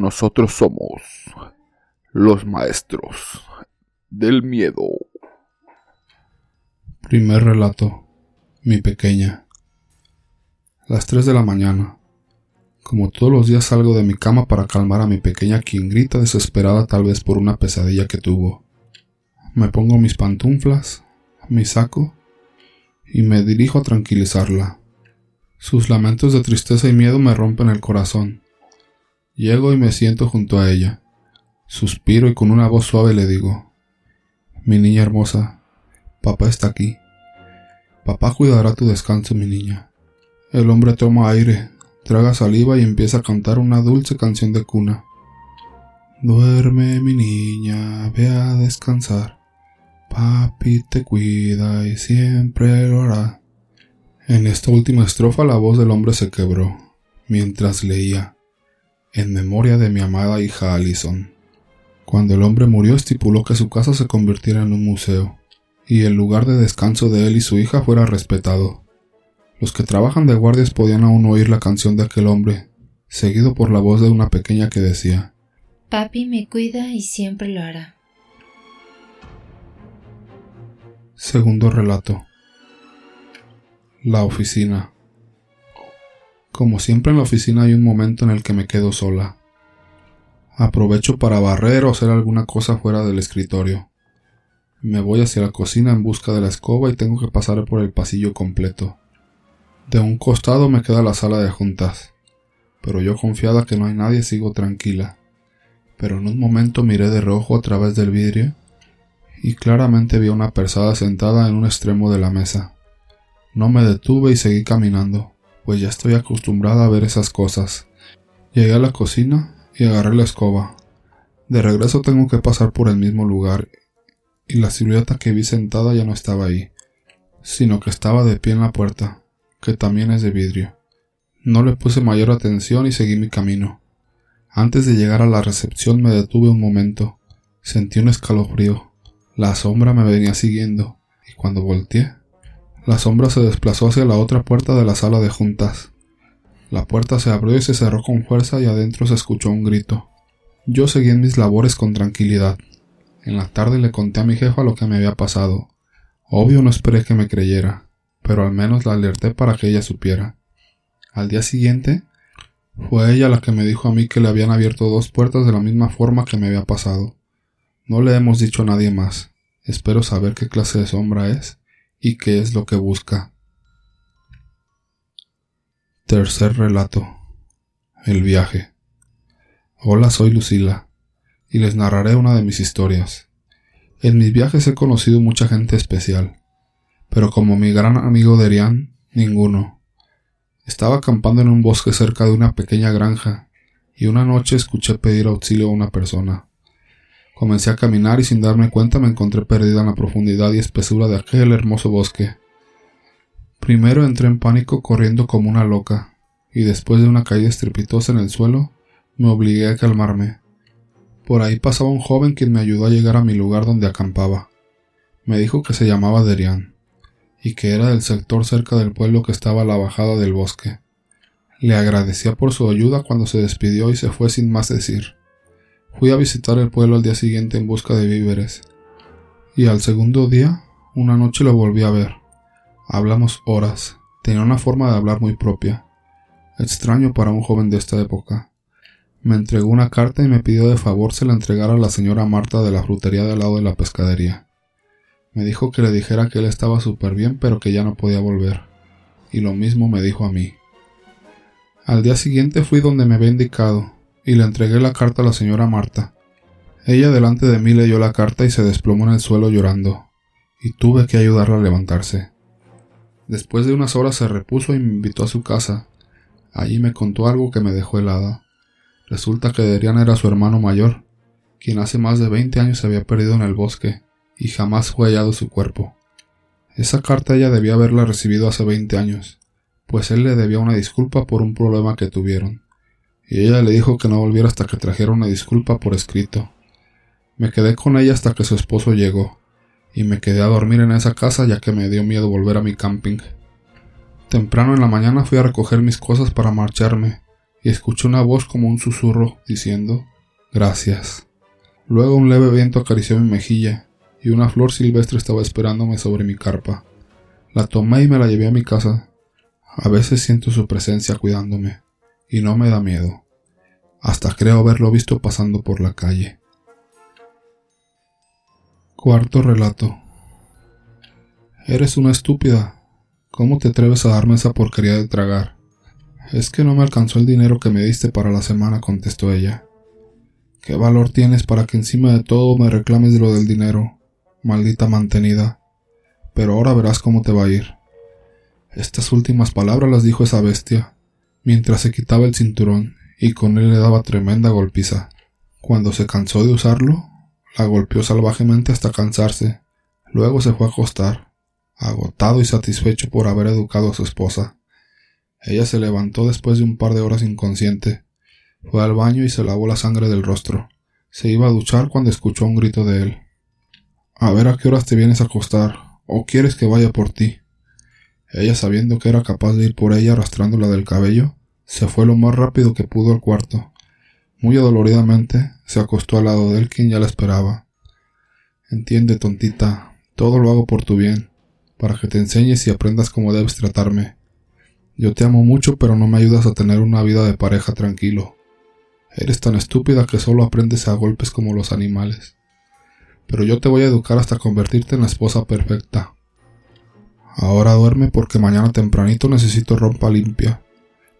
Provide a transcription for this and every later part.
Nosotros somos los maestros del miedo. Primer relato. Mi pequeña. Las 3 de la mañana. Como todos los días salgo de mi cama para calmar a mi pequeña quien grita desesperada tal vez por una pesadilla que tuvo. Me pongo mis pantuflas, mi saco y me dirijo a tranquilizarla. Sus lamentos de tristeza y miedo me rompen el corazón. Llego y me siento junto a ella. Suspiro y con una voz suave le digo, Mi niña hermosa, papá está aquí. Papá cuidará tu descanso, mi niña. El hombre toma aire, traga saliva y empieza a cantar una dulce canción de cuna. Duerme, mi niña, ve a descansar. Papi te cuida y siempre lo hará. En esta última estrofa la voz del hombre se quebró, mientras leía, en memoria de mi amada hija Alison. Cuando el hombre murió estipuló que su casa se convirtiera en un museo, y el lugar de descanso de él y su hija fuera respetado. Los que trabajan de guardias podían aún oír la canción de aquel hombre, seguido por la voz de una pequeña que decía Papi me cuida y siempre lo hará. Segundo relato. La oficina. Como siempre en la oficina hay un momento en el que me quedo sola. Aprovecho para barrer o hacer alguna cosa fuera del escritorio. Me voy hacia la cocina en busca de la escoba y tengo que pasar por el pasillo completo. De un costado me queda la sala de juntas, pero yo confiada que no hay nadie sigo tranquila. Pero en un momento miré de rojo a través del vidrio y claramente vi a una persona sentada en un extremo de la mesa. No me detuve y seguí caminando, pues ya estoy acostumbrada a ver esas cosas. Llegué a la cocina y agarré la escoba. De regreso tengo que pasar por el mismo lugar, y la silueta que vi sentada ya no estaba ahí, sino que estaba de pie en la puerta, que también es de vidrio. No le puse mayor atención y seguí mi camino. Antes de llegar a la recepción me detuve un momento. Sentí un escalofrío. La sombra me venía siguiendo, y cuando volteé, la sombra se desplazó hacia la otra puerta de la sala de juntas. La puerta se abrió y se cerró con fuerza y adentro se escuchó un grito. Yo seguí en mis labores con tranquilidad. En la tarde le conté a mi jefa lo que me había pasado. Obvio no esperé que me creyera, pero al menos la alerté para que ella supiera. Al día siguiente, fue ella la que me dijo a mí que le habían abierto dos puertas de la misma forma que me había pasado. No le hemos dicho a nadie más. Espero saber qué clase de sombra es y qué es lo que busca. Tercer relato. El viaje. Hola, soy Lucila, y les narraré una de mis historias. En mis viajes he conocido mucha gente especial, pero como mi gran amigo Derian, ninguno. Estaba acampando en un bosque cerca de una pequeña granja, y una noche escuché pedir auxilio a una persona. Comencé a caminar y sin darme cuenta me encontré perdida en la profundidad y espesura de aquel hermoso bosque. Primero entré en pánico corriendo como una loca, y después de una caída estrepitosa en el suelo, me obligué a calmarme. Por ahí pasaba un joven quien me ayudó a llegar a mi lugar donde acampaba. Me dijo que se llamaba Derian, y que era del sector cerca del pueblo que estaba a la bajada del bosque. Le agradecía por su ayuda cuando se despidió y se fue sin más decir. Fui a visitar el pueblo al día siguiente en busca de víveres. Y al segundo día, una noche lo volví a ver. Hablamos horas. Tenía una forma de hablar muy propia. Extraño para un joven de esta época. Me entregó una carta y me pidió de favor se la entregara a la señora Marta de la frutería de al lado de la pescadería. Me dijo que le dijera que él estaba súper bien pero que ya no podía volver. Y lo mismo me dijo a mí. Al día siguiente fui donde me había indicado, y le entregué la carta a la señora Marta. Ella delante de mí leyó la carta y se desplomó en el suelo llorando, y tuve que ayudarla a levantarse. Después de unas horas se repuso y me invitó a su casa. Allí me contó algo que me dejó helada. Resulta que Derian era su hermano mayor, quien hace más de veinte años se había perdido en el bosque y jamás fue hallado su cuerpo. Esa carta ella debía haberla recibido hace veinte años, pues él le debía una disculpa por un problema que tuvieron y ella le dijo que no volviera hasta que trajera una disculpa por escrito. Me quedé con ella hasta que su esposo llegó, y me quedé a dormir en esa casa ya que me dio miedo volver a mi camping. Temprano en la mañana fui a recoger mis cosas para marcharme, y escuché una voz como un susurro diciendo Gracias. Luego un leve viento acarició mi mejilla y una flor silvestre estaba esperándome sobre mi carpa. La tomé y me la llevé a mi casa. A veces siento su presencia cuidándome y no me da miedo. Hasta creo haberlo visto pasando por la calle. Cuarto relato. Eres una estúpida. ¿Cómo te atreves a darme esa porquería de tragar? Es que no me alcanzó el dinero que me diste para la semana, contestó ella. ¿Qué valor tienes para que encima de todo me reclames lo del dinero, maldita mantenida? Pero ahora verás cómo te va a ir. Estas últimas palabras las dijo esa bestia, mientras se quitaba el cinturón y con él le daba tremenda golpiza. Cuando se cansó de usarlo, la golpeó salvajemente hasta cansarse. Luego se fue a acostar, agotado y satisfecho por haber educado a su esposa. Ella se levantó después de un par de horas inconsciente. Fue al baño y se lavó la sangre del rostro. Se iba a duchar cuando escuchó un grito de él. A ver a qué horas te vienes a acostar, o quieres que vaya por ti. Ella, sabiendo que era capaz de ir por ella arrastrándola del cabello, se fue lo más rápido que pudo al cuarto. Muy adoloridamente se acostó al lado de él quien ya la esperaba. Entiende, tontita, todo lo hago por tu bien, para que te enseñes y aprendas cómo debes tratarme. Yo te amo mucho, pero no me ayudas a tener una vida de pareja tranquilo. Eres tan estúpida que solo aprendes a golpes como los animales. Pero yo te voy a educar hasta convertirte en la esposa perfecta. Ahora duerme porque mañana tempranito necesito ropa limpia.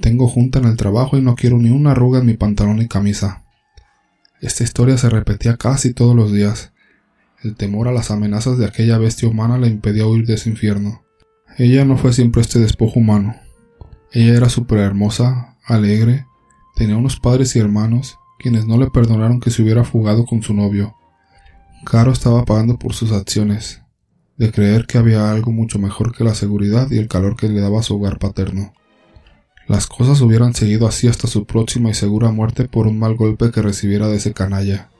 Tengo junta en el trabajo y no quiero ni una arruga en mi pantalón y camisa. Esta historia se repetía casi todos los días. El temor a las amenazas de aquella bestia humana le impedía huir de ese infierno. Ella no fue siempre este despojo humano. Ella era súper hermosa, alegre, tenía unos padres y hermanos quienes no le perdonaron que se hubiera fugado con su novio. Caro estaba pagando por sus acciones, de creer que había algo mucho mejor que la seguridad y el calor que le daba su hogar paterno. Las cosas hubieran seguido así hasta su próxima y segura muerte por un mal golpe que recibiera de ese canalla.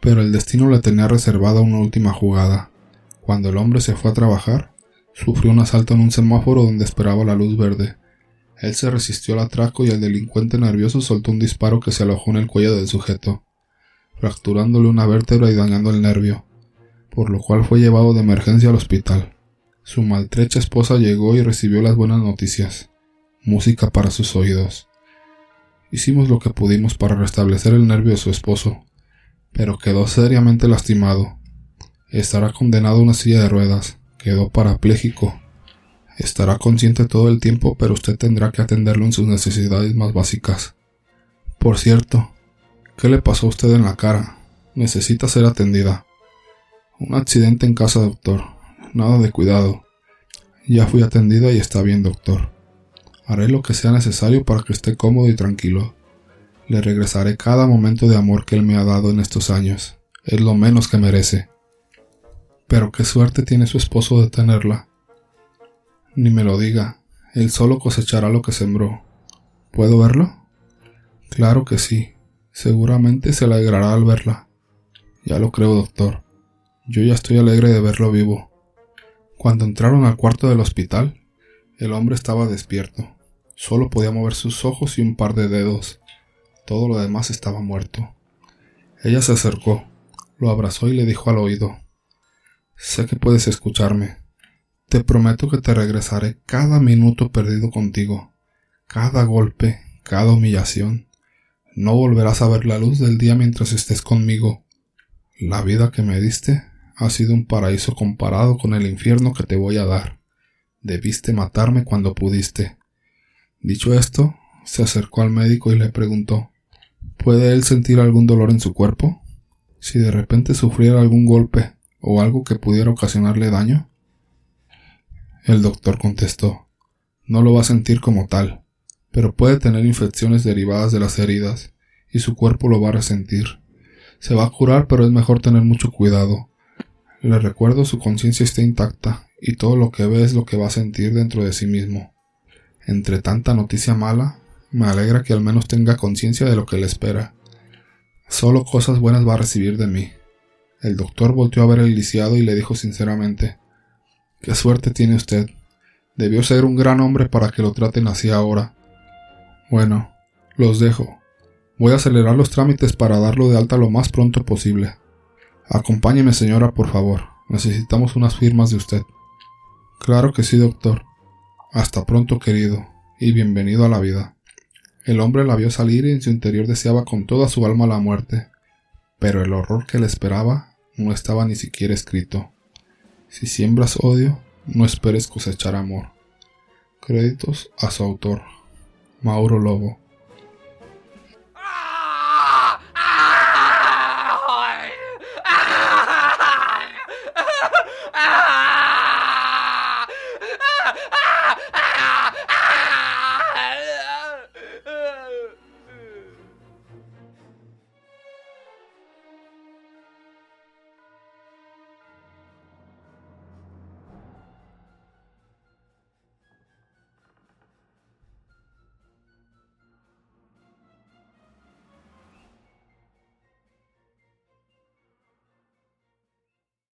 Pero el destino le tenía reservada una última jugada. Cuando el hombre se fue a trabajar, sufrió un asalto en un semáforo donde esperaba la luz verde. Él se resistió al atraco y el delincuente nervioso soltó un disparo que se alojó en el cuello del sujeto, fracturándole una vértebra y dañando el nervio, por lo cual fue llevado de emergencia al hospital. Su maltrecha esposa llegó y recibió las buenas noticias música para sus oídos. Hicimos lo que pudimos para restablecer el nervio de su esposo, pero quedó seriamente lastimado. Estará condenado a una silla de ruedas, quedó parapléjico. Estará consciente todo el tiempo, pero usted tendrá que atenderlo en sus necesidades más básicas. Por cierto, ¿qué le pasó a usted en la cara? Necesita ser atendida. Un accidente en casa, doctor. Nada de cuidado. Ya fui atendida y está bien, doctor. Haré lo que sea necesario para que esté cómodo y tranquilo. Le regresaré cada momento de amor que él me ha dado en estos años. Es lo menos que merece. Pero qué suerte tiene su esposo de tenerla. Ni me lo diga. Él solo cosechará lo que sembró. ¿Puedo verlo? Claro que sí. Seguramente se alegrará al verla. Ya lo creo, doctor. Yo ya estoy alegre de verlo vivo. Cuando entraron al cuarto del hospital, el hombre estaba despierto. Solo podía mover sus ojos y un par de dedos. Todo lo demás estaba muerto. Ella se acercó, lo abrazó y le dijo al oído Sé que puedes escucharme. Te prometo que te regresaré cada minuto perdido contigo, cada golpe, cada humillación. No volverás a ver la luz del día mientras estés conmigo. La vida que me diste ha sido un paraíso comparado con el infierno que te voy a dar. Debiste matarme cuando pudiste. Dicho esto, se acercó al médico y le preguntó ¿Puede él sentir algún dolor en su cuerpo? Si de repente sufriera algún golpe o algo que pudiera ocasionarle daño. El doctor contestó No lo va a sentir como tal, pero puede tener infecciones derivadas de las heridas, y su cuerpo lo va a resentir. Se va a curar, pero es mejor tener mucho cuidado. Le recuerdo su conciencia está intacta, y todo lo que ve es lo que va a sentir dentro de sí mismo. Entre tanta noticia mala, me alegra que al menos tenga conciencia de lo que le espera. Solo cosas buenas va a recibir de mí. El doctor volteó a ver al lisiado y le dijo sinceramente Qué suerte tiene usted. Debió ser un gran hombre para que lo traten así ahora. Bueno, Los dejo. Voy a acelerar los trámites para darlo de alta lo más pronto posible. Acompáñeme, señora, por favor. Necesitamos unas firmas de usted. Claro que sí, doctor. Hasta pronto, querido, y bienvenido a la vida. El hombre la vio salir y en su interior deseaba con toda su alma la muerte, pero el horror que le esperaba no estaba ni siquiera escrito. Si siembras odio, no esperes cosechar amor. Créditos a su autor, Mauro Lobo.